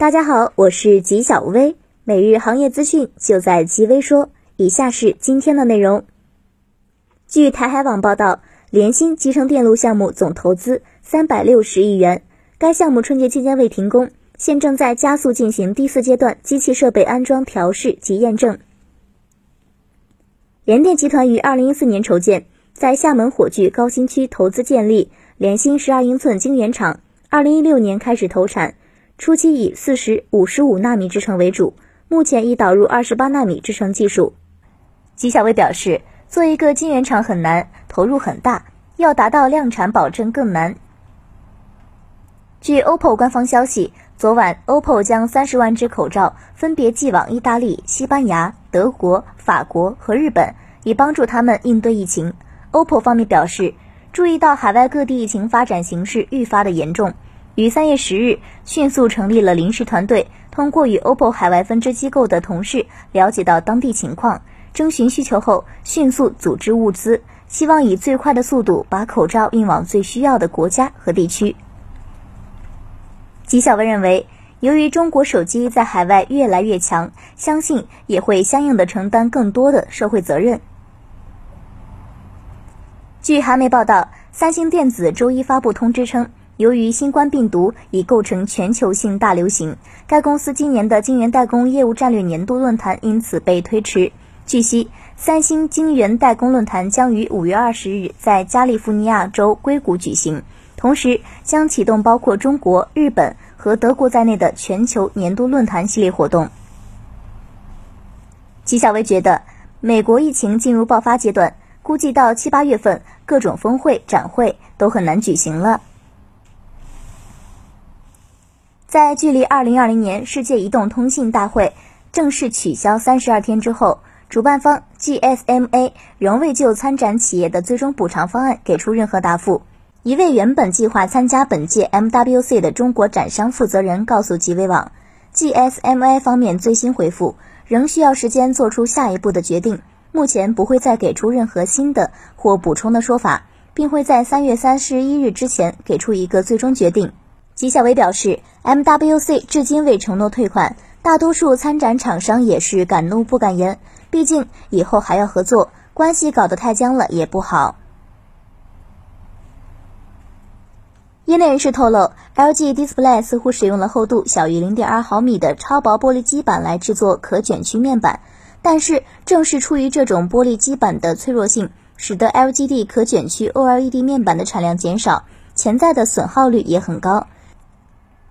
大家好，我是吉小薇，每日行业资讯就在吉微说。以下是今天的内容。据台海网报道，联鑫集成电路项目总投资三百六十亿元，该项目春节期间未停工，现正在加速进行第四阶段机器设备安装调试及验证。联电集团于二零一四年筹建，在厦门火炬高新区投资建立联鑫十二英寸晶圆厂，二零一六年开始投产。初期以四十五十五纳米制程为主，目前已导入二十八纳米制程技术。纪晓薇表示，做一个晶圆厂很难，投入很大，要达到量产保证更难。据 OPPO 官方消息，昨晚 OPPO 将三十万只口罩分别寄往意大利、西班牙、德国、法国和日本，以帮助他们应对疫情。OPPO 方面表示，注意到海外各地疫情发展形势愈发的严重。于三月十日迅速成立了临时团队，通过与 OPPO 海外分支机构的同事了解到当地情况，征询需求后，迅速组织物资，希望以最快的速度把口罩运往最需要的国家和地区。纪晓文认为，由于中国手机在海外越来越强，相信也会相应的承担更多的社会责任。据韩媒报道，三星电子周一发布通知称。由于新冠病毒已构成全球性大流行，该公司今年的晶圆代工业务战略年度论坛因此被推迟。据悉，三星晶圆代工论坛将于五月二十日在加利福尼亚州硅谷举行，同时将启动包括中国、日本和德国在内的全球年度论坛系列活动。纪晓薇觉得，美国疫情进入爆发阶段，估计到七八月份，各种峰会、展会都很难举行了。在距离二零二零年世界移动通信大会正式取消三十二天之后，主办方 GSMA 仍未就参展企业的最终补偿方案给出任何答复。一位原本计划参加本届 MWC 的中国展商负责人告诉极微网，GSMA 方面最新回复仍需要时间做出下一步的决定，目前不会再给出任何新的或补充的说法，并会在三月三十一日之前给出一个最终决定。纪晓薇表示，MWC 至今未承诺退款，大多数参展厂商也是敢怒不敢言，毕竟以后还要合作，关系搞得太僵了也不好。业内人士透露，LG Display 似乎使用了厚度小于零点二毫米的超薄玻璃基板来制作可卷曲面板，但是正是出于这种玻璃基板的脆弱性，使得 LGD 可卷曲 OLED 面板的产量减少，潜在的损耗率也很高。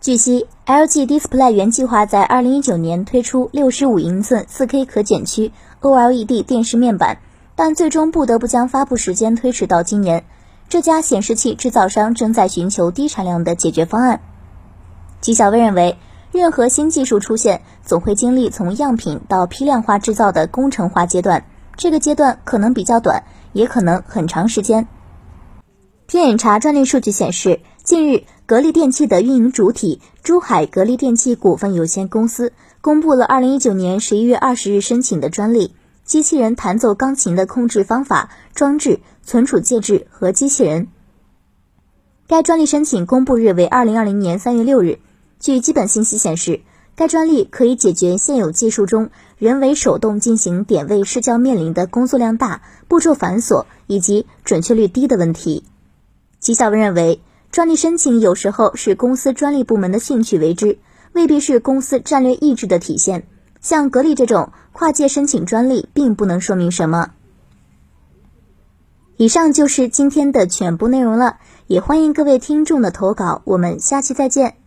据悉，LG Display 原计划在2019年推出65英寸 4K 可剪区 OLED 电视面板，但最终不得不将发布时间推迟到今年。这家显示器制造商正在寻求低产量的解决方案。纪晓薇认为，任何新技术出现，总会经历从样品到批量化制造的工程化阶段，这个阶段可能比较短，也可能很长时间。天眼查专利数据显示，近日。格力电器的运营主体珠海格力电器股份有限公司公布了二零一九年十一月二十日申请的专利：机器人弹奏钢琴的控制方法、装置、存储介质和机器人。该专利申请公布日为二零二零年三月六日。据基本信息显示，该专利可以解决现有技术中人为手动进行点位试教面临的工作量大、步骤繁琐以及准确率低的问题。齐晓文认为。专利申请有时候是公司专利部门的兴趣为之，未必是公司战略意志的体现。像格力这种跨界申请专利，并不能说明什么。以上就是今天的全部内容了，也欢迎各位听众的投稿，我们下期再见。